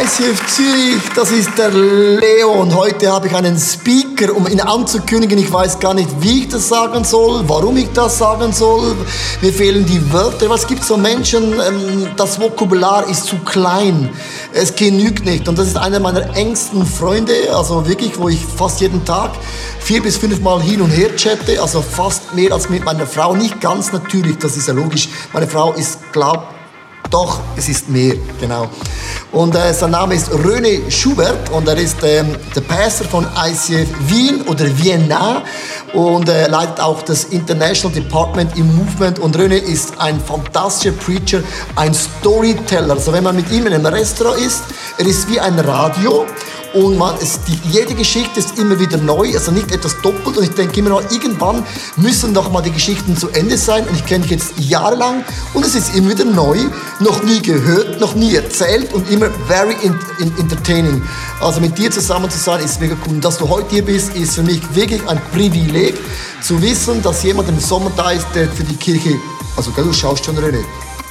ICF Zürich, das ist der Leo und heute habe ich einen Speaker, um ihn anzukündigen. Ich weiß gar nicht, wie ich das sagen soll, warum ich das sagen soll. Mir fehlen die Wörter. Was gibt so Menschen, ähm, das Vokabular ist zu klein. Es genügt nicht. Und das ist einer meiner engsten Freunde, also wirklich, wo ich fast jeden Tag vier bis fünf Mal hin und her chatte, also fast mehr als mit meiner Frau. Nicht ganz natürlich, das ist ja logisch. Meine Frau ist, glaubt, doch, es ist mehr, genau. Und äh, sein Name ist René Schubert und er ist ähm, der Pastor von ICF Wien oder Vienna und äh, leitet auch das International Department im Movement. Und René ist ein fantastischer Preacher, ein Storyteller. Also wenn man mit ihm in einem Restaurant ist, er ist wie ein Radio und man, es, die, jede Geschichte ist immer wieder neu, also nicht etwas doppelt. Und ich denke immer noch, irgendwann müssen doch mal die Geschichten zu Ende sein. Und ich kenne dich jetzt jahrelang und es ist immer wieder neu, noch nie gehört, noch nie erzählt und immer very in, in, entertaining. Also mit dir zusammen zu sein ist mega cool. Und dass du heute hier bist, ist für mich wirklich ein Privileg zu wissen, dass jemand im Sommer da ist, der für die Kirche, also du schaust schon René,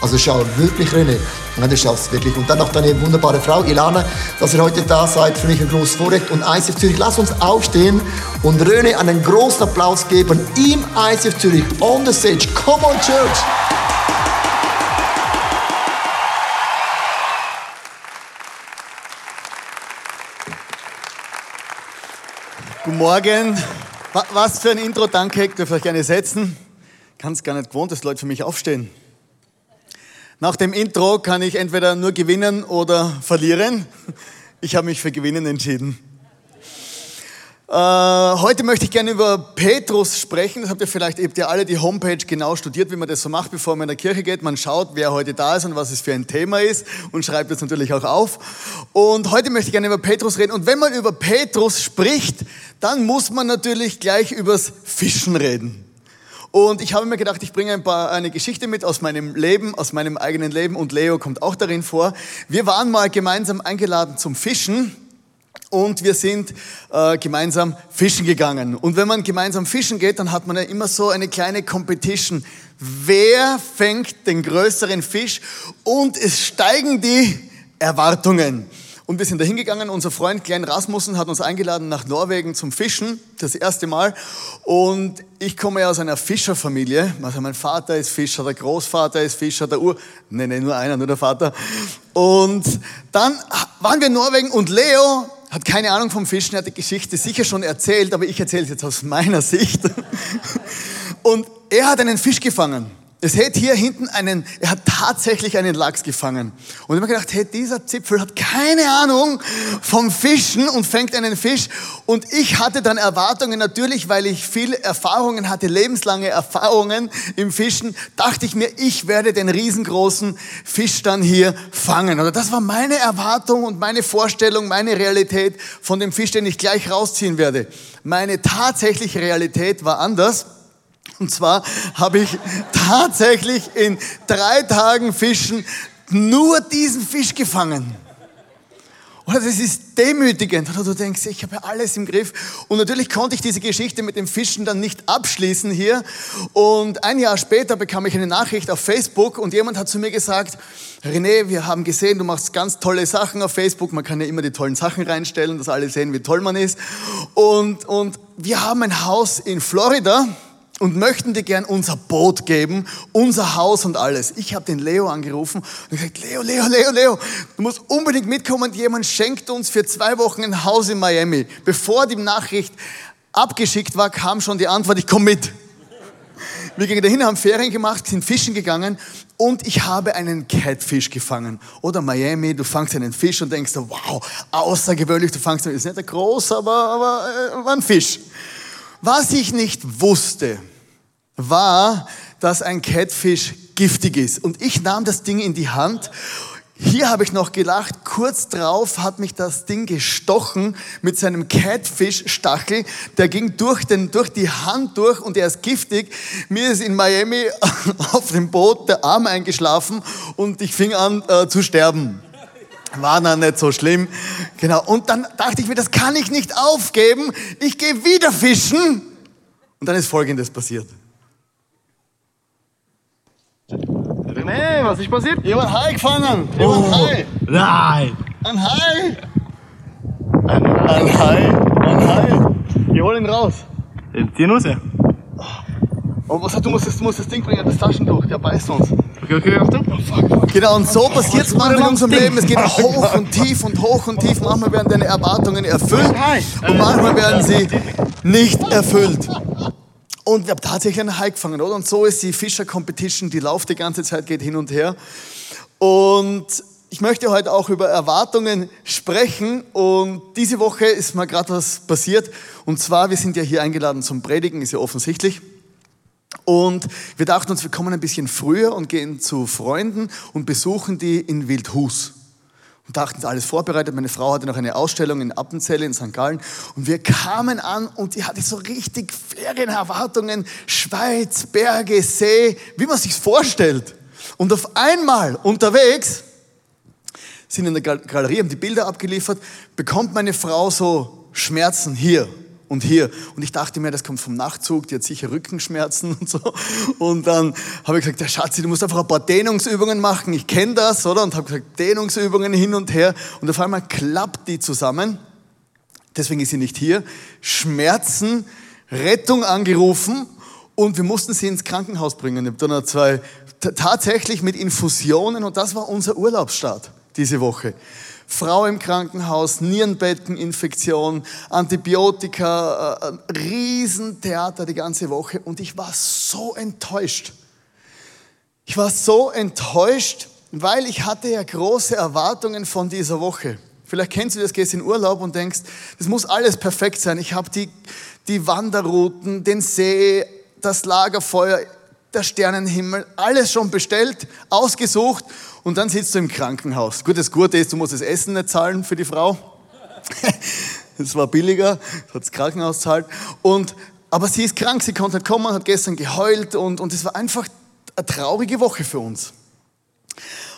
also schau wirklich René. Ja, du schaffst wirklich. Und dann noch deine wunderbare Frau Ilana, dass ihr heute da seid. Für mich ein großes Vorrecht. Und ICF Zürich, lass uns aufstehen und René einen großen Applaus geben. Im ICF Zürich, on the stage. Come on, Church! Guten Morgen. Was für ein Intro, danke. Ich darf euch gerne setzen. Kann es gar nicht gewohnt, dass Leute für mich aufstehen. Nach dem Intro kann ich entweder nur gewinnen oder verlieren. Ich habe mich für Gewinnen entschieden. Äh, heute möchte ich gerne über Petrus sprechen. Das habt ihr vielleicht, ihr habt ja alle die Homepage genau studiert, wie man das so macht, bevor man in der Kirche geht. Man schaut, wer heute da ist und was es für ein Thema ist und schreibt es natürlich auch auf. Und heute möchte ich gerne über Petrus reden. Und wenn man über Petrus spricht, dann muss man natürlich gleich übers Fischen reden. Und ich habe mir gedacht, ich bringe ein paar, eine Geschichte mit aus meinem Leben, aus meinem eigenen Leben und Leo kommt auch darin vor. Wir waren mal gemeinsam eingeladen zum Fischen und wir sind äh, gemeinsam fischen gegangen. Und wenn man gemeinsam fischen geht, dann hat man ja immer so eine kleine Competition. Wer fängt den größeren Fisch? Und es steigen die Erwartungen. Und wir sind da hingegangen. Unser Freund Glenn Rasmussen hat uns eingeladen nach Norwegen zum Fischen, das erste Mal. Und ich komme ja aus einer Fischerfamilie. Also mein Vater ist Fischer, der Großvater ist Fischer, der Ur... Nee, nee, nur einer, nur der Vater. Und dann waren wir in Norwegen und Leo hat keine Ahnung vom Fischen, er hat die Geschichte sicher schon erzählt, aber ich erzähle es jetzt aus meiner Sicht. Und er hat einen Fisch gefangen. Es hätte hier hinten einen, er hat tatsächlich einen Lachs gefangen. Und ich habe mir gedacht, hey, dieser Zipfel hat keine Ahnung vom Fischen und fängt einen Fisch. Und ich hatte dann Erwartungen, natürlich, weil ich viele Erfahrungen hatte, lebenslange Erfahrungen im Fischen, dachte ich mir, ich werde den riesengroßen Fisch dann hier fangen. Oder das war meine Erwartung und meine Vorstellung, meine Realität von dem Fisch, den ich gleich rausziehen werde. Meine tatsächliche Realität war anders. Und zwar habe ich tatsächlich in drei Tagen Fischen nur diesen Fisch gefangen. Oder das ist demütigend. Oder du denkst, ich habe alles im Griff. Und natürlich konnte ich diese Geschichte mit dem Fischen dann nicht abschließen hier. Und ein Jahr später bekam ich eine Nachricht auf Facebook und jemand hat zu mir gesagt, René, wir haben gesehen, du machst ganz tolle Sachen auf Facebook. Man kann ja immer die tollen Sachen reinstellen, dass alle sehen, wie toll man ist. Und, und wir haben ein Haus in Florida und möchten dir gern unser Boot geben, unser Haus und alles. Ich habe den Leo angerufen und gesagt, Leo, Leo, Leo, Leo, du musst unbedingt mitkommen. Jemand schenkt uns für zwei Wochen ein Haus in Miami. Bevor die Nachricht abgeschickt war, kam schon die Antwort, ich komme mit. Wir gingen dahin, haben Ferien gemacht, sind fischen gegangen und ich habe einen Catfish gefangen. Oder Miami, du fangst einen Fisch und denkst, wow, außergewöhnlich, du fangst, ist nicht ein groß, aber, aber äh, war ein Fisch. Was ich nicht wusste, war, dass ein Catfish giftig ist. Und ich nahm das Ding in die Hand. Hier habe ich noch gelacht. Kurz drauf hat mich das Ding gestochen mit seinem Catfish-Stachel. Der ging durch, den, durch die Hand durch und er ist giftig. Mir ist in Miami auf dem Boot der Arm eingeschlafen und ich fing an äh, zu sterben. War dann nicht so schlimm. Genau. Und dann dachte ich mir, das kann ich nicht aufgeben. Ich gehe wieder fischen. Und dann ist Folgendes passiert. Hey, was ist passiert? Ich habe einen Hai gefangen. Ich habe einen Hai. Nein! Ein Hai. Ein Hai. Ein Hai. Ich hol ihn raus. Die Nusse. Oh, was hat, du musst das, du musst das Ding bringen, das Taschentuch, der beißt uns. Okay, okay, Achtung. Genau, und so passiert es manchmal in unserem Leben. Es geht hoch und tief und hoch und tief. Manchmal werden deine Erwartungen erfüllt und manchmal werden sie nicht erfüllt. Und wir haben tatsächlich einen Hai gefangen, oder? Und so ist die Fischer Competition, die läuft die ganze Zeit, geht hin und her. Und ich möchte heute auch über Erwartungen sprechen. Und diese Woche ist mal gerade was passiert. Und zwar, wir sind ja hier eingeladen zum Predigen, ist ja offensichtlich. Und wir dachten uns, wir kommen ein bisschen früher und gehen zu Freunden und besuchen die in Wildhus. Und dachten, alles vorbereitet. Meine Frau hatte noch eine Ausstellung in Appenzell in St. Gallen. Und wir kamen an und die hatte so richtig Ferienerwartungen. Schweiz, Berge, See, wie man sich vorstellt. Und auf einmal unterwegs, sind in der Gal- Galerie, haben die Bilder abgeliefert, bekommt meine Frau so Schmerzen hier und hier. Und ich dachte mir, das kommt vom Nachtzug, die hat sicher Rückenschmerzen und so. Und dann habe ich gesagt, ja Schatzi, du musst einfach ein paar Dehnungsübungen machen. Ich kenne das, oder? Und habe gesagt, Dehnungsübungen hin und her. Und auf einmal klappt die zusammen. Deswegen ist sie nicht hier. Schmerzen, Rettung angerufen und wir mussten sie ins Krankenhaus bringen. Ich habe dann zwei, tatsächlich mit Infusionen und das war unser Urlaubsstart diese Woche. Frau im Krankenhaus, Nierenbetteninfektion, Antibiotika, äh, Riesentheater die ganze Woche und ich war so enttäuscht. Ich war so enttäuscht, weil ich hatte ja große Erwartungen von dieser Woche. Vielleicht kennst du das, gehst in Urlaub und denkst, das muss alles perfekt sein. Ich habe die, die Wanderrouten, den See, das Lagerfeuer, der Sternenhimmel, alles schon bestellt, ausgesucht und dann sitzt du im Krankenhaus. Gut, das Gute ist, du musst das Essen nicht zahlen für die Frau. Es war billiger, hat das Krankenhaus zahlt. Und, aber sie ist krank, sie konnte nicht kommen, hat gestern geheult und, und es war einfach eine traurige Woche für uns.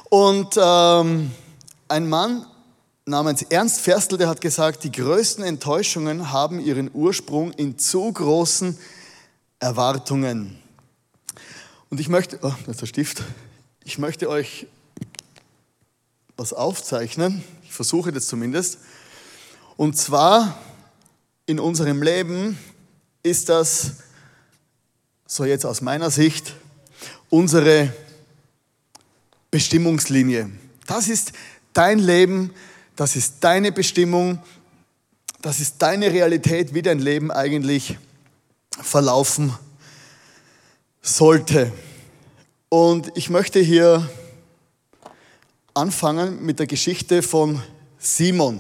Und ähm, ein Mann namens Ernst Ferstl, der hat gesagt, die größten Enttäuschungen haben ihren Ursprung in zu großen Erwartungen. Und ich möchte, oh, das ist der Stift, ich möchte euch was aufzeichnen, ich versuche das zumindest. Und zwar in unserem Leben ist das, so jetzt aus meiner Sicht, unsere Bestimmungslinie. Das ist dein Leben, das ist deine Bestimmung, das ist deine Realität, wie dein Leben eigentlich verlaufen sollte. Und ich möchte hier anfangen mit der Geschichte von Simon.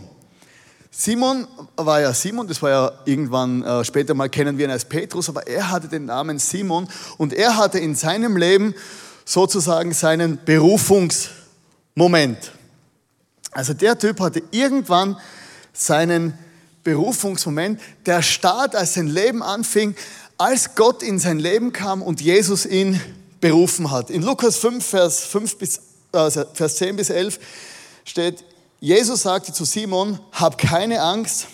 Simon war ja Simon, das war ja irgendwann äh, später mal kennen wir ihn als Petrus, aber er hatte den Namen Simon und er hatte in seinem Leben sozusagen seinen Berufungsmoment. Also der Typ hatte irgendwann seinen Berufungsmoment, der Start, als sein Leben anfing, als Gott in sein Leben kam und Jesus ihn berufen hat. In Lukas 5, Vers, 5 bis, äh, Vers 10 bis 11 steht, Jesus sagte zu Simon, hab keine Angst,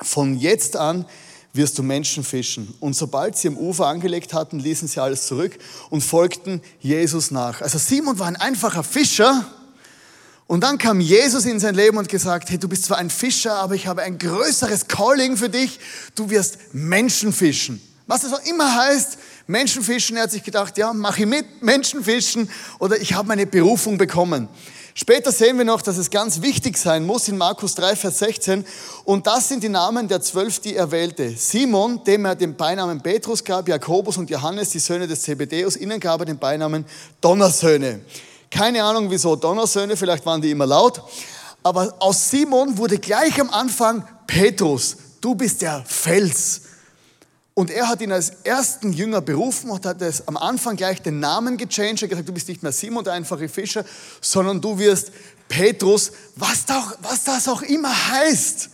von jetzt an wirst du Menschen fischen. Und sobald sie am Ufer angelegt hatten, ließen sie alles zurück und folgten Jesus nach. Also Simon war ein einfacher Fischer. Und dann kam Jesus in sein Leben und gesagt, hey, du bist zwar ein Fischer, aber ich habe ein größeres Calling für dich. Du wirst Menschen fischen. Was das auch immer heißt, Menschenfischen, er hat sich gedacht, ja, mache ich mit, Menschenfischen oder ich habe meine Berufung bekommen. Später sehen wir noch, dass es ganz wichtig sein muss in Markus 3, Vers 16. Und das sind die Namen der zwölf, die er wählte. Simon, dem er den Beinamen Petrus gab, Jakobus und Johannes, die Söhne des Zebedeus, ihnen gab er den Beinamen Donnersöhne. Keine Ahnung, wieso Donnersöhne, vielleicht waren die immer laut. Aber aus Simon wurde gleich am Anfang Petrus. Du bist der Fels. Und er hat ihn als ersten Jünger berufen und hat es am Anfang gleich den Namen gechanged. Er hat gesagt, du bist nicht mehr Simon, der einfache Fischer, sondern du wirst Petrus, was, was das auch immer heißt.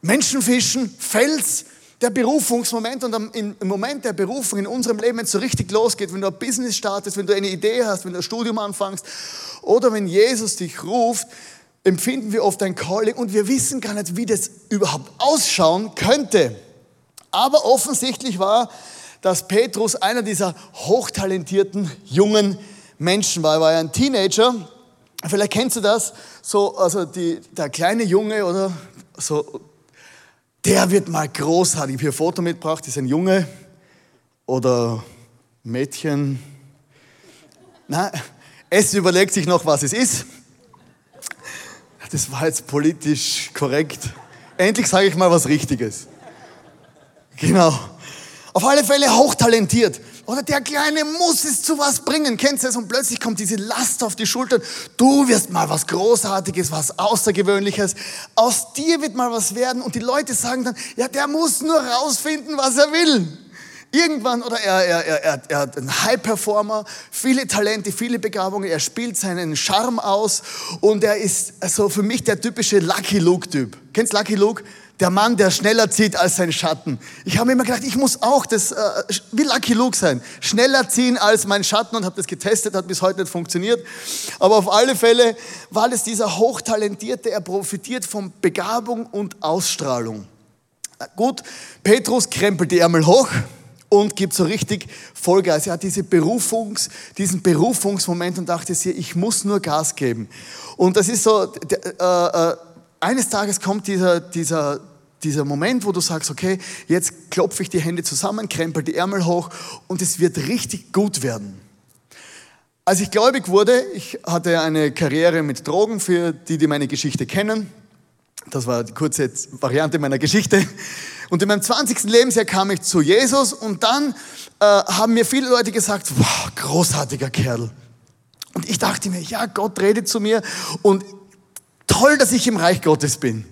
Menschenfischen, Fels, der Berufungsmoment und im Moment der Berufung in unserem Leben, wenn es so richtig losgeht, wenn du ein Business startest, wenn du eine Idee hast, wenn du ein Studium anfängst oder wenn Jesus dich ruft, empfinden wir oft ein Calling und wir wissen gar nicht, wie das überhaupt ausschauen könnte. Aber offensichtlich war, dass Petrus einer dieser hochtalentierten jungen Menschen war. Er war ja ein Teenager. Vielleicht kennst du das. So, also die, der kleine Junge oder so, der wird mal großartig. Ich habe hier ein Foto mitgebracht, das ist ein Junge oder Mädchen. Na, es überlegt sich noch, was es ist. Das war jetzt politisch korrekt. Endlich sage ich mal was Richtiges. Genau. Auf alle Fälle hochtalentiert. Oder der Kleine muss es zu was bringen. Kennst du das? Und plötzlich kommt diese Last auf die Schultern. Du wirst mal was Großartiges, was Außergewöhnliches. Aus dir wird mal was werden. Und die Leute sagen dann, ja, der muss nur rausfinden, was er will. Irgendwann, oder er, er, er, er hat einen High-Performer, viele Talente, viele Begabungen, er spielt seinen Charme aus und er ist so für mich der typische Lucky Luke-Typ. Kennst Lucky Luke? Der Mann, der schneller zieht als sein Schatten. Ich habe immer gedacht, ich muss auch das, äh, wie Lucky Luke sein. Schneller ziehen als mein Schatten und habe das getestet, hat bis heute nicht funktioniert. Aber auf alle Fälle war es dieser Hochtalentierte, er profitiert von Begabung und Ausstrahlung. Gut, Petrus krempelt die Ärmel hoch und gibt so richtig Vollgas. Er hat diese Berufungs, diesen Berufungsmoment und dachte sich, ich muss nur Gas geben. Und das ist so, äh, äh, eines Tages kommt dieser, dieser, dieser Moment, wo du sagst, okay, jetzt klopfe ich die Hände zusammen, krempel die Ärmel hoch und es wird richtig gut werden. Als ich gläubig wurde, ich hatte eine Karriere mit Drogen, für die, die meine Geschichte kennen. Das war die kurze Variante meiner Geschichte. Und in meinem 20. Lebensjahr kam ich zu Jesus und dann äh, haben mir viele Leute gesagt, wow, großartiger Kerl. Und ich dachte mir, ja, Gott redet zu mir und toll, dass ich im Reich Gottes bin.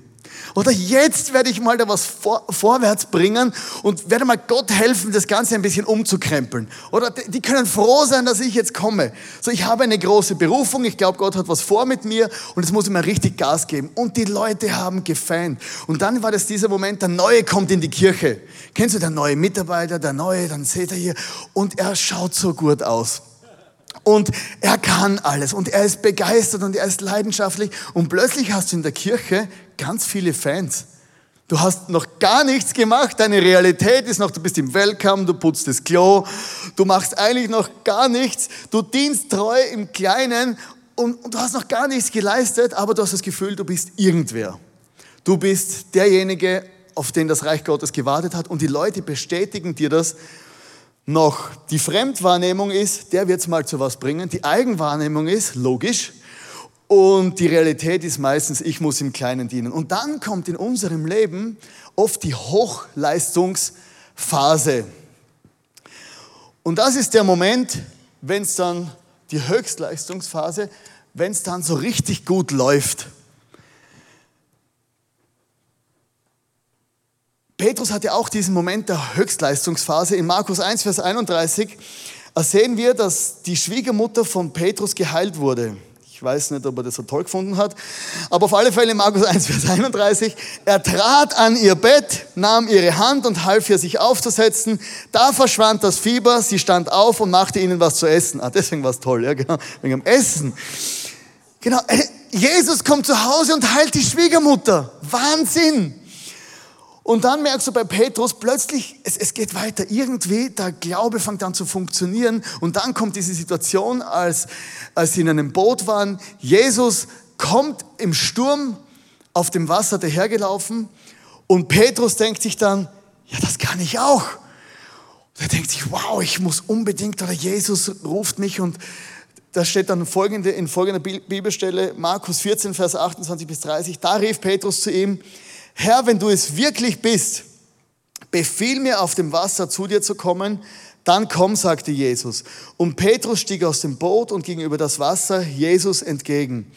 Oder jetzt werde ich mal da was vor, vorwärts bringen und werde mal Gott helfen, das Ganze ein bisschen umzukrempeln. Oder die können froh sein, dass ich jetzt komme. So, ich habe eine große Berufung, ich glaube, Gott hat was vor mit mir und jetzt muss ich mal richtig Gas geben. Und die Leute haben gefeiert. Und dann war das dieser Moment, der Neue kommt in die Kirche. Kennst du der neue Mitarbeiter, der Neue, dann seht ihr hier. Und er schaut so gut aus. Und er kann alles. Und er ist begeistert und er ist leidenschaftlich. Und plötzlich hast du in der Kirche ganz viele Fans. Du hast noch gar nichts gemacht, deine Realität ist noch, du bist im Welcome, du putzt das Klo, du machst eigentlich noch gar nichts, du dienst treu im Kleinen. Und, und du hast noch gar nichts geleistet, aber du hast das Gefühl, du bist irgendwer. Du bist derjenige, auf den das Reich Gottes gewartet hat. Und die Leute bestätigen dir das noch. Die Fremdwahrnehmung ist, der wird es mal zu was bringen. Die Eigenwahrnehmung ist, logisch, und die Realität ist meistens, ich muss im Kleinen dienen. Und dann kommt in unserem Leben oft die Hochleistungsphase. Und das ist der Moment, wenn es dann die Höchstleistungsphase, wenn es dann so richtig gut läuft. Petrus hatte auch diesen Moment der Höchstleistungsphase. In Markus 1, Vers 31 sehen wir, dass die Schwiegermutter von Petrus geheilt wurde. Ich weiß nicht, ob er das so toll gefunden hat. Aber auf alle Fälle Markus 1, Vers 31. Er trat an ihr Bett, nahm ihre Hand und half ihr, sich aufzusetzen. Da verschwand das Fieber. Sie stand auf und machte ihnen was zu essen. Ah, deswegen war es toll, ja, genau. Wegen dem Essen. Genau. Äh, Jesus kommt zu Hause und heilt die Schwiegermutter. Wahnsinn. Und dann merkst du bei Petrus plötzlich, es, es geht weiter. Irgendwie, der Glaube fängt an zu funktionieren. Und dann kommt diese Situation, als, als sie in einem Boot waren. Jesus kommt im Sturm auf dem Wasser dahergelaufen. Und Petrus denkt sich dann, ja, das kann ich auch. Und er denkt sich, wow, ich muss unbedingt, oder Jesus ruft mich und da steht dann folgende, in folgender Bibelstelle, Markus 14, Vers 28 bis 30, da rief Petrus zu ihm, Herr, wenn du es wirklich bist, befiehl mir auf dem Wasser zu dir zu kommen, dann komm, sagte Jesus. Und Petrus stieg aus dem Boot und ging über das Wasser Jesus entgegen.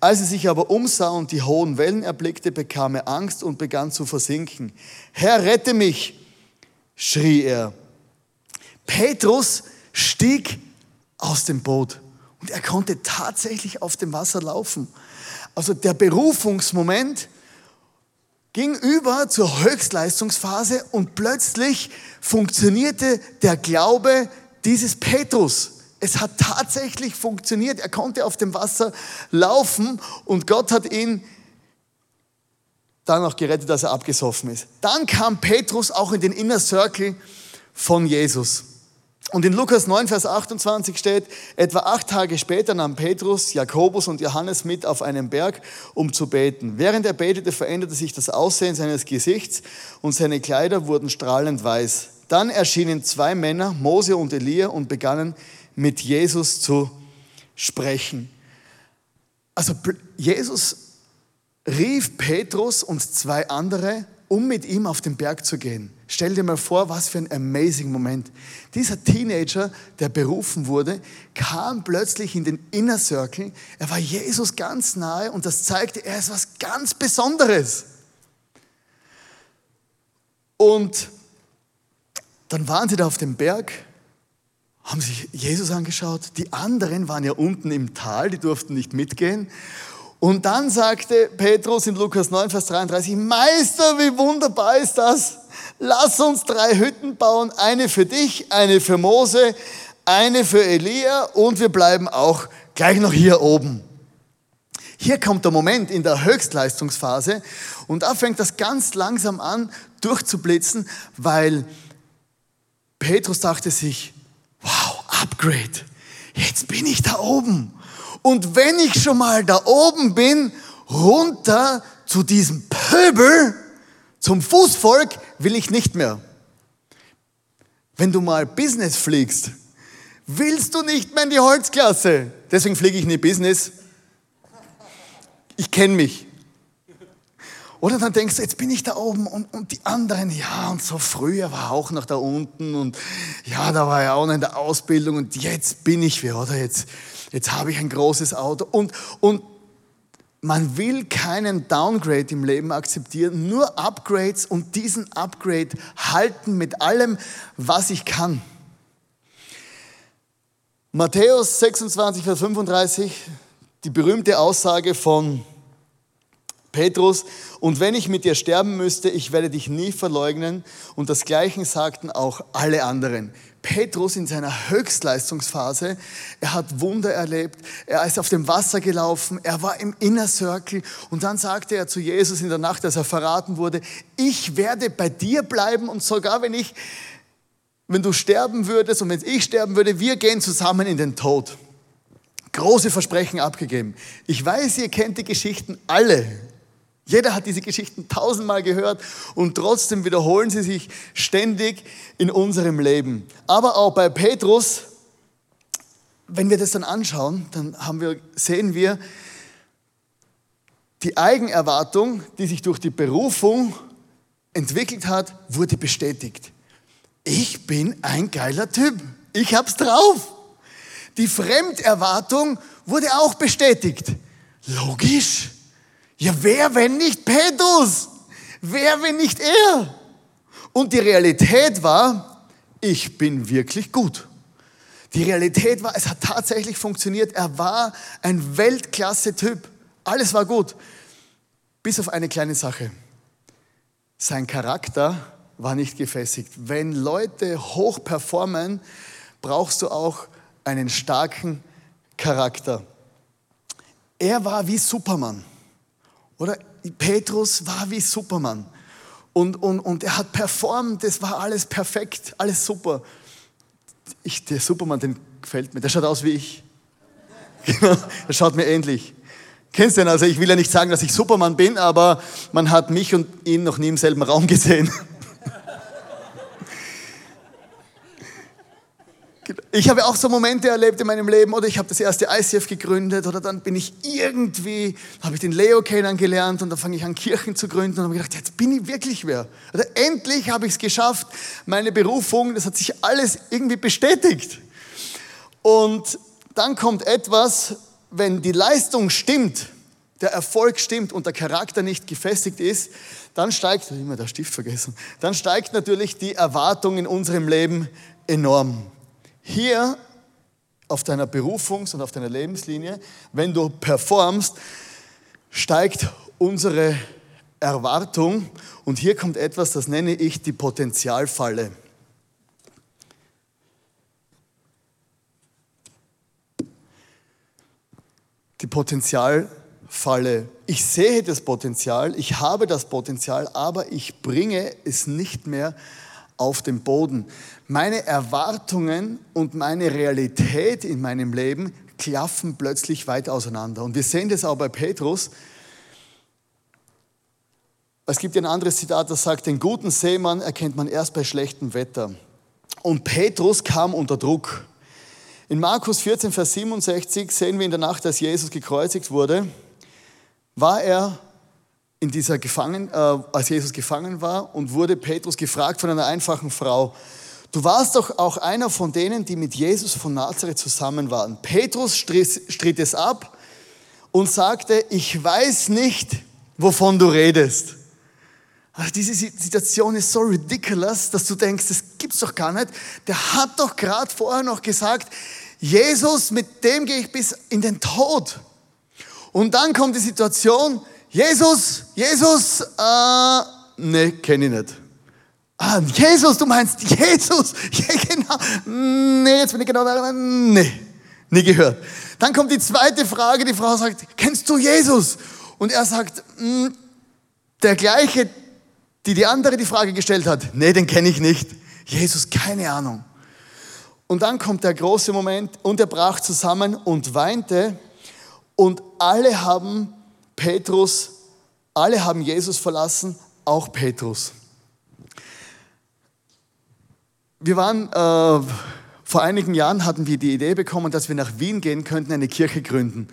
Als er sich aber umsah und die hohen Wellen erblickte, bekam er Angst und begann zu versinken. Herr, rette mich, schrie er. Petrus stieg aus dem Boot und er konnte tatsächlich auf dem Wasser laufen. Also der Berufungsmoment, ging über zur Höchstleistungsphase und plötzlich funktionierte der Glaube dieses Petrus. Es hat tatsächlich funktioniert. Er konnte auf dem Wasser laufen und Gott hat ihn dann auch gerettet, dass er abgesoffen ist. Dann kam Petrus auch in den Inner Circle von Jesus. Und in Lukas 9, Vers 28 steht, etwa acht Tage später nahm Petrus, Jakobus und Johannes mit auf einen Berg, um zu beten. Während er betete, veränderte sich das Aussehen seines Gesichts und seine Kleider wurden strahlend weiß. Dann erschienen zwei Männer, Mose und Elia, und begannen mit Jesus zu sprechen. Also Jesus rief Petrus und zwei andere, um mit ihm auf den Berg zu gehen. Stell dir mal vor, was für ein amazing Moment. Dieser Teenager, der berufen wurde, kam plötzlich in den Inner Circle. Er war Jesus ganz nahe und das zeigte, er ist was ganz Besonderes. Und dann waren sie da auf dem Berg, haben sich Jesus angeschaut. Die anderen waren ja unten im Tal, die durften nicht mitgehen. Und dann sagte Petrus in Lukas 9, Vers 33, Meister, wie wunderbar ist das? Lass uns drei Hütten bauen, eine für dich, eine für Mose, eine für Elia und wir bleiben auch gleich noch hier oben. Hier kommt der Moment in der Höchstleistungsphase und da fängt das ganz langsam an durchzublitzen, weil Petrus dachte sich, wow, Upgrade, jetzt bin ich da oben. Und wenn ich schon mal da oben bin, runter zu diesem Pöbel, zum Fußvolk will ich nicht mehr. Wenn du mal Business fliegst, willst du nicht mehr in die Holzklasse. Deswegen fliege ich in die Business. Ich kenne mich. Oder dann denkst du, jetzt bin ich da oben und, und die anderen, ja, und so früher war auch noch da unten und ja, da war ja auch noch in der Ausbildung und jetzt bin ich wer, oder? Jetzt, jetzt habe ich ein großes Auto und, und man will keinen Downgrade im Leben akzeptieren, nur Upgrades und diesen Upgrade halten mit allem, was ich kann. Matthäus 26, Vers 35, die berühmte Aussage von Petrus, und wenn ich mit dir sterben müsste, ich werde dich nie verleugnen. Und das Gleiche sagten auch alle anderen. Petrus in seiner Höchstleistungsphase, er hat Wunder erlebt, er ist auf dem Wasser gelaufen, er war im Inner Circle und dann sagte er zu Jesus in der Nacht, als er verraten wurde, ich werde bei dir bleiben und sogar wenn ich, wenn du sterben würdest und wenn ich sterben würde, wir gehen zusammen in den Tod. Große Versprechen abgegeben. Ich weiß, ihr kennt die Geschichten alle. Jeder hat diese Geschichten tausendmal gehört und trotzdem wiederholen sie sich ständig in unserem Leben. Aber auch bei Petrus, wenn wir das dann anschauen, dann wir, sehen wir, die Eigenerwartung, die sich durch die Berufung entwickelt hat, wurde bestätigt. Ich bin ein geiler Typ. Ich hab's drauf. Die Fremderwartung wurde auch bestätigt. Logisch. Ja, wer, wenn nicht Petrus? Wer, wenn nicht er? Und die Realität war, ich bin wirklich gut. Die Realität war, es hat tatsächlich funktioniert. Er war ein Weltklasse-Typ. Alles war gut. Bis auf eine kleine Sache. Sein Charakter war nicht gefestigt. Wenn Leute hoch performen, brauchst du auch einen starken Charakter. Er war wie Superman. Oder Petrus war wie Superman. Und, und, und er hat performt, das war alles perfekt, alles super. Ich, der Superman, den gefällt mir, der schaut aus wie ich. Genau, der schaut mir ähnlich. Kennst du den? Also ich will ja nicht sagen, dass ich Superman bin, aber man hat mich und ihn noch nie im selben Raum gesehen. Ich habe auch so Momente erlebt in meinem Leben, oder ich habe das erste ICF gegründet, oder dann bin ich irgendwie, habe ich den Leo kennengelernt und dann fange ich an, Kirchen zu gründen und habe gedacht, jetzt bin ich wirklich wer. Oder endlich habe ich es geschafft, meine Berufung, das hat sich alles irgendwie bestätigt. Und dann kommt etwas, wenn die Leistung stimmt, der Erfolg stimmt und der Charakter nicht gefestigt ist, dann steigt, immer der Stift vergessen, dann steigt natürlich die Erwartung in unserem Leben enorm. Hier auf deiner Berufungs- und auf deiner Lebenslinie, wenn du performst, steigt unsere Erwartung und hier kommt etwas, das nenne ich die Potenzialfalle. Die Potenzialfalle. Ich sehe das Potenzial, ich habe das Potenzial, aber ich bringe es nicht mehr auf dem Boden. Meine Erwartungen und meine Realität in meinem Leben klaffen plötzlich weit auseinander. Und wir sehen das auch bei Petrus. Es gibt ein anderes Zitat, das sagt, den guten Seemann erkennt man erst bei schlechtem Wetter. Und Petrus kam unter Druck. In Markus 14, Vers 67 sehen wir in der Nacht, als Jesus gekreuzigt wurde, war er in dieser Gefangen, äh, als Jesus gefangen war und wurde Petrus gefragt von einer einfachen Frau, du warst doch auch einer von denen, die mit Jesus von Nazareth zusammen waren. Petrus stritt es ab und sagte, ich weiß nicht, wovon du redest. Also diese Situation ist so ridiculous, dass du denkst, das gibt's doch gar nicht. Der hat doch gerade vorher noch gesagt, Jesus, mit dem gehe ich bis in den Tod. Und dann kommt die Situation, Jesus, Jesus, äh, ne, kenne ich nicht. Ah, Jesus, du meinst Jesus? Ja, genau. Nee, jetzt bin ich genau da. Nee, nie gehört. Dann kommt die zweite Frage, die Frau sagt, kennst du Jesus? Und er sagt, hm, der gleiche, die die andere die Frage gestellt hat, nee, den kenne ich nicht. Jesus, keine Ahnung. Und dann kommt der große Moment und er brach zusammen und weinte und alle haben Petrus, alle haben Jesus verlassen, auch Petrus. Wir waren, äh, vor einigen Jahren hatten wir die Idee bekommen, dass wir nach Wien gehen könnten, eine Kirche gründen.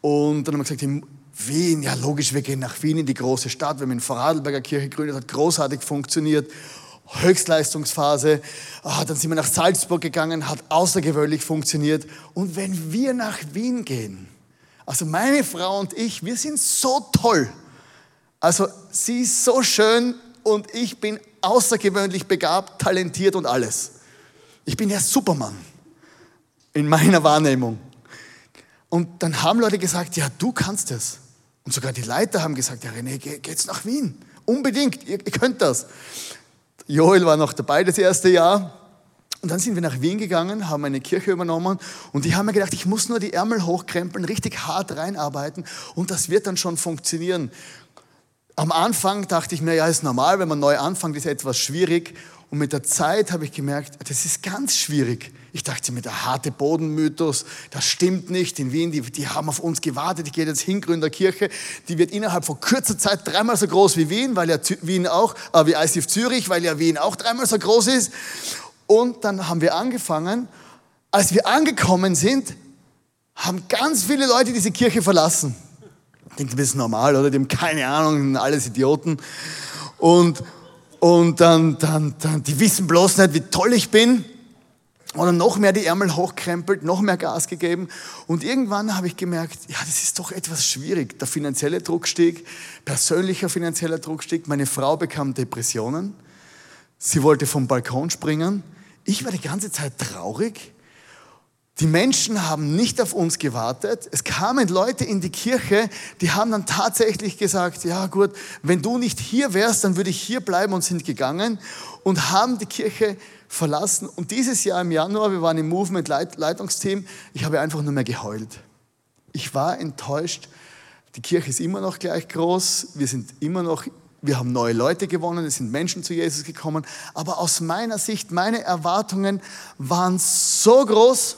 Und dann haben wir gesagt, Wien, ja logisch, wir gehen nach Wien in die große Stadt. Wir haben in Vorarlberger Kirche gegründet, hat großartig funktioniert. Höchstleistungsphase. Ah, dann sind wir nach Salzburg gegangen, hat außergewöhnlich funktioniert. Und wenn wir nach Wien gehen, also meine Frau und ich, wir sind so toll. Also sie ist so schön und ich bin außergewöhnlich begabt, talentiert und alles. Ich bin ja Supermann in meiner Wahrnehmung. Und dann haben Leute gesagt, ja, du kannst es. Und sogar die Leiter haben gesagt, ja, René, geh, geht's nach Wien. Unbedingt, ihr, ihr könnt das. Joel war noch dabei das erste Jahr. Und dann sind wir nach Wien gegangen, haben eine Kirche übernommen und die haben mir gedacht, ich muss nur die Ärmel hochkrempeln, richtig hart reinarbeiten und das wird dann schon funktionieren. Am Anfang dachte ich mir, ja, ist normal, wenn man neu anfängt, ist etwas schwierig. Und mit der Zeit habe ich gemerkt, das ist ganz schwierig. Ich dachte mir, der harte Bodenmythos, das stimmt nicht. In Wien, die, die haben auf uns gewartet. Ich gehe jetzt hin, Gründerkirche. Die wird innerhalb von kurzer Zeit dreimal so groß wie Wien, weil ja Wien auch, äh, wie ICF Zürich, weil ja Wien auch dreimal so groß ist. Und dann haben wir angefangen. Als wir angekommen sind, haben ganz viele Leute diese Kirche verlassen. Ich denke, das ist normal, oder? Die haben keine Ahnung, alles Idioten. Und, und dann, dann, dann, die wissen bloß nicht, wie toll ich bin. Und dann noch mehr die Ärmel hochkrempelt, noch mehr Gas gegeben. Und irgendwann habe ich gemerkt, ja, das ist doch etwas schwierig. Der finanzielle Druck stieg, persönlicher finanzieller Druck stieg. Meine Frau bekam Depressionen. Sie wollte vom Balkon springen. Ich war die ganze Zeit traurig. Die Menschen haben nicht auf uns gewartet. Es kamen Leute in die Kirche, die haben dann tatsächlich gesagt, ja gut, wenn du nicht hier wärst, dann würde ich hier bleiben und sind gegangen und haben die Kirche verlassen. Und dieses Jahr im Januar, wir waren im Movement Leitungsteam, ich habe einfach nur mehr geheult. Ich war enttäuscht. Die Kirche ist immer noch gleich groß. Wir sind immer noch wir haben neue Leute gewonnen, es sind Menschen zu Jesus gekommen, aber aus meiner Sicht, meine Erwartungen waren so groß,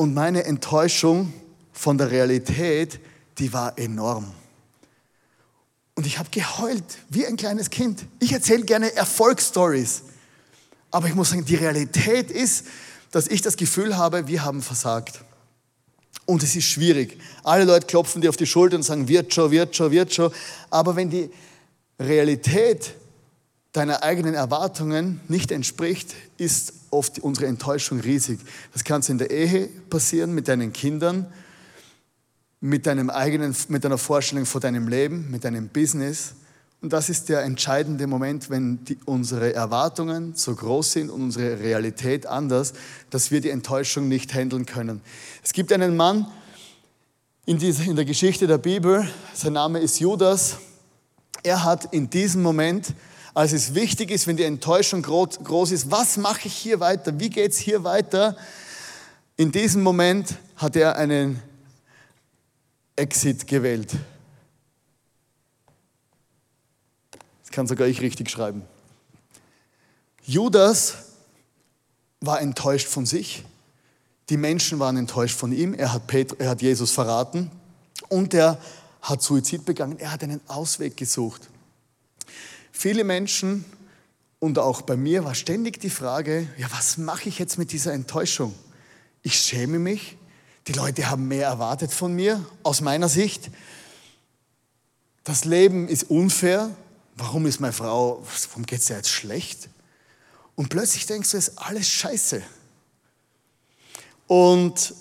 und meine Enttäuschung von der Realität, die war enorm. Und ich habe geheult wie ein kleines Kind. Ich erzähle gerne Erfolgsstories. Aber ich muss sagen, die Realität ist, dass ich das Gefühl habe, wir haben versagt. Und es ist schwierig. Alle Leute klopfen dir auf die Schulter und sagen, wird schon, wird schon, wird schon. Aber wenn die Realität deiner eigenen Erwartungen nicht entspricht, ist oft unsere Enttäuschung riesig. Das kann in der Ehe passieren, mit deinen Kindern, mit, deinem eigenen, mit deiner Vorstellung von deinem Leben, mit deinem Business. Und das ist der entscheidende Moment, wenn die, unsere Erwartungen so groß sind und unsere Realität anders, dass wir die Enttäuschung nicht handeln können. Es gibt einen Mann in, dieser, in der Geschichte der Bibel, sein Name ist Judas. Er hat in diesem Moment als es wichtig ist, wenn die Enttäuschung groß ist, was mache ich hier weiter, wie geht es hier weiter, in diesem Moment hat er einen Exit gewählt. Kann sogar ich richtig schreiben. Judas war enttäuscht von sich. Die Menschen waren enttäuscht von ihm. Er hat, Petru, er hat Jesus verraten und er hat Suizid begangen. Er hat einen Ausweg gesucht. Viele Menschen und auch bei mir war ständig die Frage, ja, was mache ich jetzt mit dieser Enttäuschung? Ich schäme mich. Die Leute haben mehr erwartet von mir, aus meiner Sicht. Das Leben ist unfair. Warum ist meine Frau, warum geht es ihr jetzt schlecht? Und plötzlich denkst du, es ist alles scheiße. Und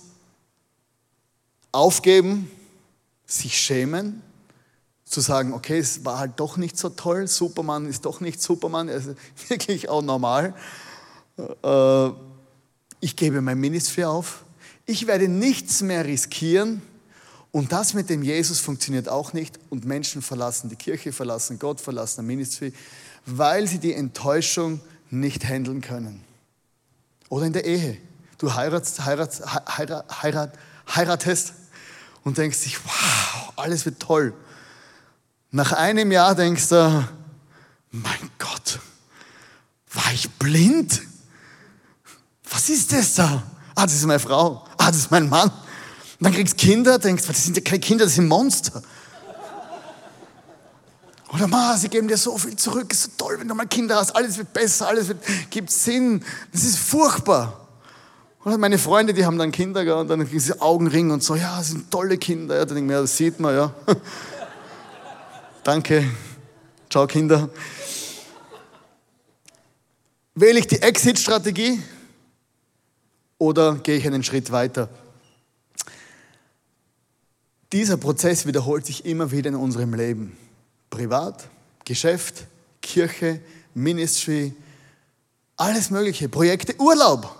aufgeben, sich schämen, zu sagen, okay, es war halt doch nicht so toll, Superman ist doch nicht Superman, er ist wirklich auch normal. Äh, ich gebe mein Ministry auf, ich werde nichts mehr riskieren und das mit dem Jesus funktioniert auch nicht und Menschen verlassen die Kirche, verlassen Gott, verlassen ein Ministry, weil sie die Enttäuschung nicht handeln können. Oder in der Ehe. Du heiratst, heiratst, heirat, heirat, heiratest und denkst dich, wow, alles wird toll. Nach einem Jahr denkst du, mein Gott, war ich blind? Was ist das da? Ah, das ist meine Frau. Ah, das ist mein Mann. Und dann kriegst du Kinder, denkst, das sind ja keine Kinder, das sind Monster. Oder Ma, sie geben dir so viel zurück, ist so toll, wenn du mal Kinder hast, alles wird besser, alles wird, gibt Sinn. Das ist furchtbar. Oder meine Freunde, die haben dann Kinder und dann kriegen sie Augenring und so, ja, das sind tolle Kinder. Ja, dann denke ich mir, das sieht man, ja. Danke. Ciao, Kinder. Wähle ich die Exit-Strategie oder gehe ich einen Schritt weiter? Dieser Prozess wiederholt sich immer wieder in unserem Leben. Privat, Geschäft, Kirche, Ministry, alles Mögliche, Projekte, Urlaub.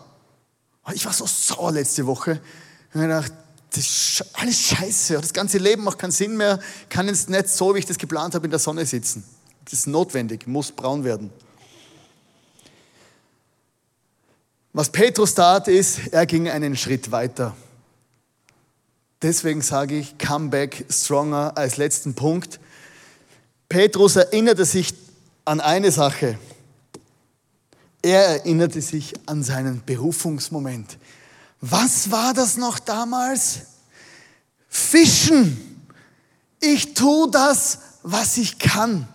Ich war so sauer letzte Woche. Ich habe gedacht, das ist alles scheiße. Das ganze Leben macht keinen Sinn mehr. Kann jetzt nicht so, wie ich das geplant habe, in der Sonne sitzen. Das ist notwendig, muss braun werden. Was Petrus tat, ist, er ging einen Schritt weiter. Deswegen sage ich, come back stronger als letzten Punkt. Petrus erinnerte sich an eine Sache. Er erinnerte sich an seinen Berufungsmoment. Was war das noch damals? Fischen. Ich tue das, was ich kann.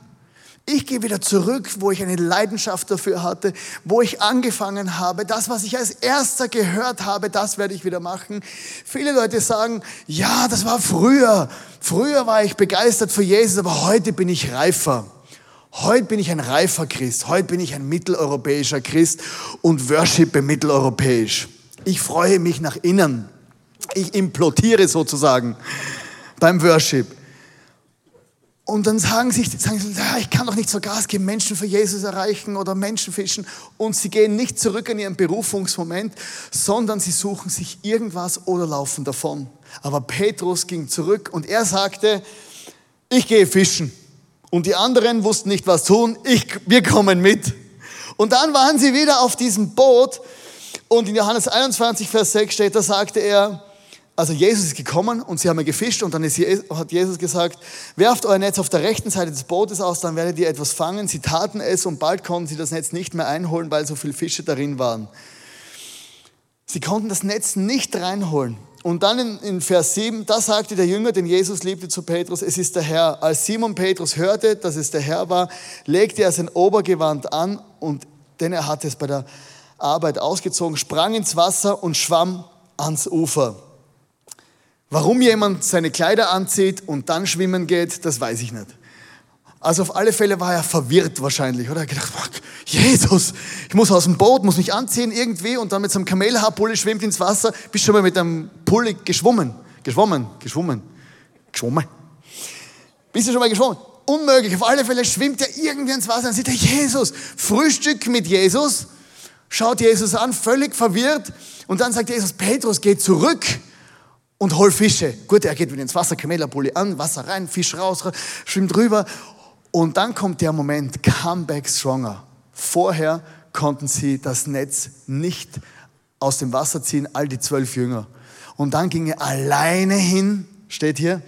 Ich gehe wieder zurück, wo ich eine Leidenschaft dafür hatte, wo ich angefangen habe. Das, was ich als erster gehört habe, das werde ich wieder machen. Viele Leute sagen, ja, das war früher. Früher war ich begeistert für Jesus, aber heute bin ich reifer. Heute bin ich ein reifer Christ. Heute bin ich ein mitteleuropäischer Christ und worshipe mitteleuropäisch. Ich freue mich nach innen. Ich implodiere sozusagen beim Worship. Und dann sagen sich, sagen sie, ja, ich kann doch nicht so Gas geben, Menschen für Jesus erreichen oder Menschen fischen. Und sie gehen nicht zurück in ihren Berufungsmoment, sondern sie suchen sich irgendwas oder laufen davon. Aber Petrus ging zurück und er sagte, ich gehe fischen. Und die anderen wussten nicht, was tun. Ich, wir kommen mit. Und dann waren sie wieder auf diesem Boot. Und in Johannes 21, Vers 6 steht, da sagte er, also Jesus ist gekommen und sie haben gefischt und dann ist, hat Jesus gesagt, werft euer Netz auf der rechten Seite des Bootes aus, dann werdet ihr etwas fangen. Sie taten es und bald konnten sie das Netz nicht mehr einholen, weil so viele Fische darin waren. Sie konnten das Netz nicht reinholen. Und dann in, in, Vers 7, da sagte der Jünger, den Jesus liebte zu Petrus, es ist der Herr. Als Simon Petrus hörte, dass es der Herr war, legte er sein Obergewand an und denn er hatte es bei der Arbeit ausgezogen, sprang ins Wasser und schwamm ans Ufer. Warum jemand seine Kleider anzieht und dann schwimmen geht, das weiß ich nicht. Also auf alle Fälle war er verwirrt wahrscheinlich, oder? Er hat gedacht, Jesus, ich muss aus dem Boot, muss mich anziehen irgendwie und dann mit so einem Kamelhaarpulli schwimmt ins Wasser. Bist schon mal mit einem Pulli geschwommen? Geschwommen, geschwommen, geschwommen. Bist du schon mal geschwommen? Unmöglich. Auf alle Fälle schwimmt er irgendwie ins Wasser und sieht er, Jesus, Frühstück mit Jesus, schaut Jesus an, völlig verwirrt und dann sagt Jesus, Petrus, geh zurück und hol Fische. Gut, er geht wieder ins Wasser, Kamelapulli an, Wasser rein, Fisch raus, schwimmt rüber. Und dann kommt der Moment, come back stronger. Vorher konnten sie das Netz nicht aus dem Wasser ziehen, all die zwölf Jünger. Und dann ging er alleine hin, steht hier.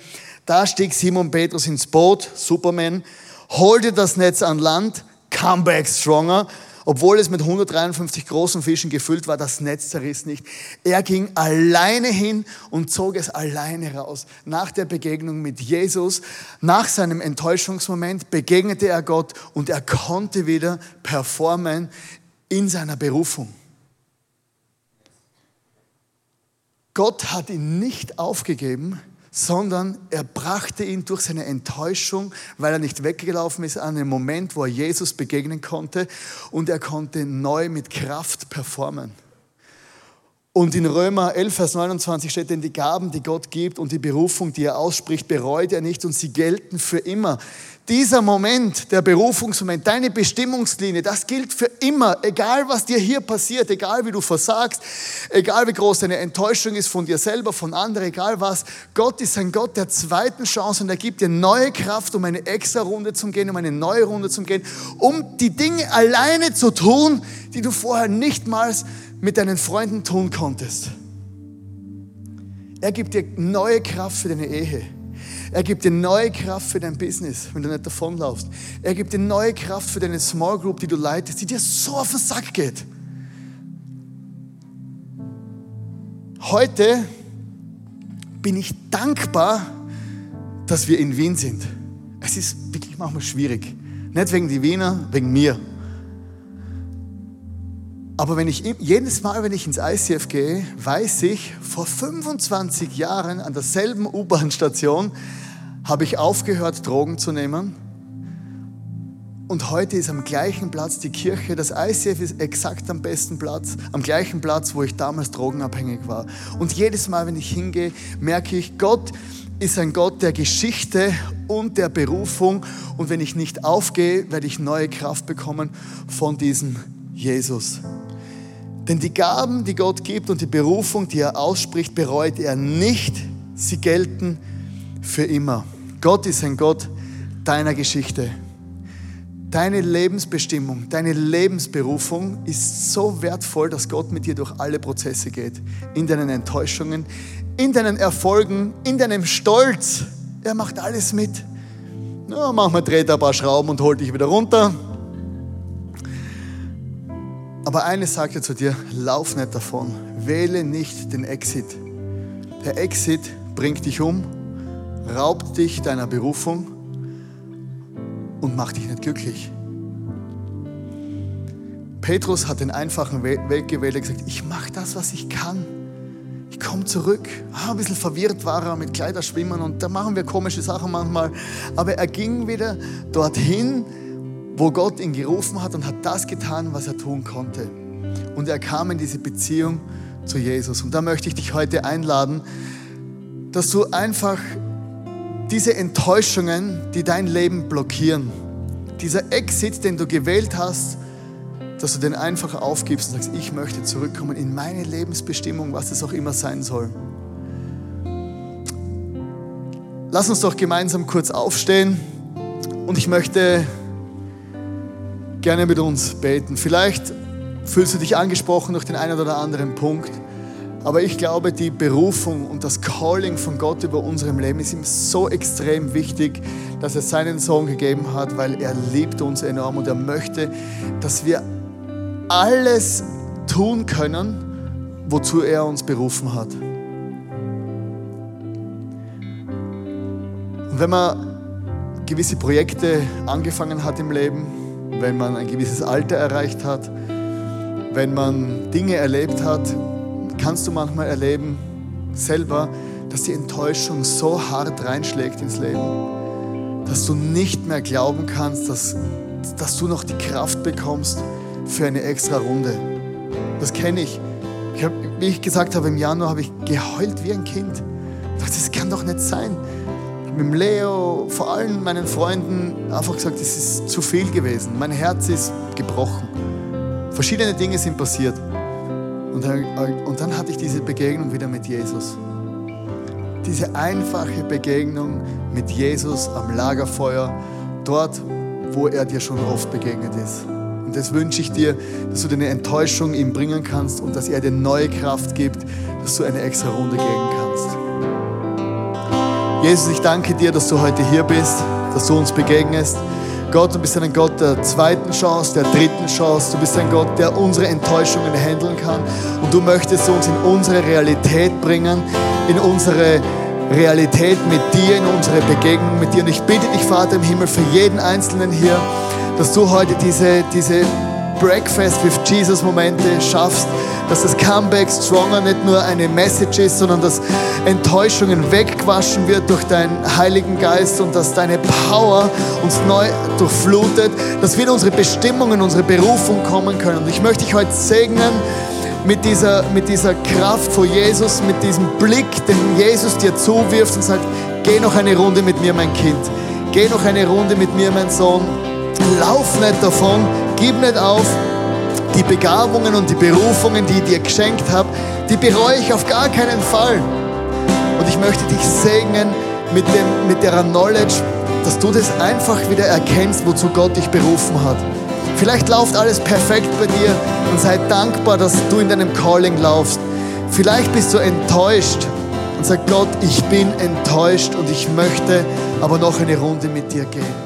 Da stieg Simon Petrus ins Boot, Superman, hol dir das Netz an Land, come back stronger. Obwohl es mit 153 großen Fischen gefüllt war, das Netz zerriss nicht. Er ging alleine hin und zog es alleine raus. Nach der Begegnung mit Jesus, nach seinem Enttäuschungsmoment, begegnete er Gott und er konnte wieder performen in seiner Berufung. Gott hat ihn nicht aufgegeben, sondern er brachte ihn durch seine Enttäuschung, weil er nicht weggelaufen ist, an einen Moment, wo er Jesus begegnen konnte und er konnte neu mit Kraft performen. Und in Römer 11, Vers 29 steht, denn die Gaben, die Gott gibt und die Berufung, die er ausspricht, bereut er nicht und sie gelten für immer. Dieser Moment, der Berufungsmoment, deine Bestimmungslinie, das gilt für immer, egal was dir hier passiert, egal wie du versagst, egal wie groß deine Enttäuschung ist von dir selber, von anderen, egal was. Gott ist ein Gott der zweiten Chance und er gibt dir neue Kraft, um eine extra Runde zu gehen, um eine neue Runde zu gehen, um die Dinge alleine zu tun, die du vorher nicht mal mit deinen Freunden tun konntest. Er gibt dir neue Kraft für deine Ehe. Er gibt dir neue Kraft für dein Business, wenn du nicht davonlaufst. Er gibt dir neue Kraft für deine Small Group, die du leitest, die dir so auf den Sack geht. Heute bin ich dankbar, dass wir in Wien sind. Es ist wirklich manchmal schwierig. Nicht wegen die Wiener, wegen mir. Aber wenn ich, jedes Mal, wenn ich ins ICF gehe, weiß ich, vor 25 Jahren an derselben U-Bahn-Station habe ich aufgehört, Drogen zu nehmen. Und heute ist am gleichen Platz die Kirche. Das ICF ist exakt am besten Platz, am gleichen Platz, wo ich damals drogenabhängig war. Und jedes Mal, wenn ich hingehe, merke ich, Gott ist ein Gott der Geschichte und der Berufung. Und wenn ich nicht aufgehe, werde ich neue Kraft bekommen von diesem Jesus. Denn die Gaben, die Gott gibt und die Berufung, die er ausspricht, bereut er nicht. Sie gelten für immer. Gott ist ein Gott deiner Geschichte. Deine Lebensbestimmung, deine Lebensberufung ist so wertvoll, dass Gott mit dir durch alle Prozesse geht. In deinen Enttäuschungen, in deinen Erfolgen, in deinem Stolz. Er macht alles mit. Ja, manchmal dreht er ein paar Schrauben und holt dich wieder runter. Aber eines sagt er zu dir, lauf nicht davon, wähle nicht den Exit. Der Exit bringt dich um, raubt dich deiner Berufung und macht dich nicht glücklich. Petrus hat den einfachen Weg gewählt, er gesagt, ich mache das, was ich kann. Ich komme zurück. Ah, ein bisschen verwirrt war er mit Kleiderschwimmen und da machen wir komische Sachen manchmal. Aber er ging wieder dorthin, wo Gott ihn gerufen hat und hat das getan, was er tun konnte. Und er kam in diese Beziehung zu Jesus. Und da möchte ich dich heute einladen, dass du einfach diese Enttäuschungen, die dein Leben blockieren, dieser Exit, den du gewählt hast, dass du den einfach aufgibst und sagst, ich möchte zurückkommen in meine Lebensbestimmung, was es auch immer sein soll. Lass uns doch gemeinsam kurz aufstehen und ich möchte gerne mit uns beten. Vielleicht fühlst du dich angesprochen durch den einen oder anderen Punkt. Aber ich glaube, die Berufung und das Calling von Gott über unserem Leben ist ihm so extrem wichtig, dass er seinen Sohn gegeben hat, weil er liebt uns enorm und er möchte, dass wir alles tun können, wozu er uns berufen hat. Und wenn man gewisse Projekte angefangen hat im Leben, wenn man ein gewisses Alter erreicht hat, wenn man Dinge erlebt hat, kannst du manchmal erleben, selber, dass die Enttäuschung so hart reinschlägt ins Leben, dass du nicht mehr glauben kannst, dass, dass du noch die Kraft bekommst für eine extra Runde. Das kenne ich. ich hab, wie ich gesagt habe, im Januar habe ich geheult wie ein Kind. Das kann doch nicht sein mit Leo, vor allem meinen Freunden einfach gesagt, es ist zu viel gewesen. Mein Herz ist gebrochen. Verschiedene Dinge sind passiert. Und dann, und dann hatte ich diese Begegnung wieder mit Jesus. Diese einfache Begegnung mit Jesus am Lagerfeuer, dort, wo er dir schon oft begegnet ist. Und das wünsche ich dir, dass du deine Enttäuschung ihm bringen kannst und dass er dir neue Kraft gibt, dass du eine extra Runde gehen kannst. Jesus, ich danke dir, dass du heute hier bist, dass du uns begegnest. Gott, du bist ein Gott der zweiten Chance, der dritten Chance. Du bist ein Gott, der unsere Enttäuschungen handeln kann. Und du möchtest uns in unsere Realität bringen, in unsere Realität mit dir, in unsere Begegnung mit dir. Und ich bitte dich, Vater im Himmel, für jeden Einzelnen hier, dass du heute diese, diese Breakfast with Jesus Momente schaffst, dass das Comeback Stronger nicht nur eine Message ist, sondern dass Enttäuschungen weggewaschen wird durch deinen Heiligen Geist und dass deine Power uns neu durchflutet, dass wir in unsere Bestimmung, in unsere Berufung kommen können. Und ich möchte dich heute segnen mit dieser, mit dieser Kraft vor Jesus, mit diesem Blick, den Jesus dir zuwirft und sagt, geh noch eine Runde mit mir, mein Kind. Geh noch eine Runde mit mir, mein Sohn. Lauf nicht davon, gib nicht auf. Die Begabungen und die Berufungen, die ich dir geschenkt habe, die bereue ich auf gar keinen Fall. Und ich möchte dich segnen mit, dem, mit der Knowledge, dass du das einfach wieder erkennst, wozu Gott dich berufen hat. Vielleicht läuft alles perfekt bei dir und sei dankbar, dass du in deinem Calling laufst. Vielleicht bist du enttäuscht und sag Gott, ich bin enttäuscht und ich möchte aber noch eine Runde mit dir gehen.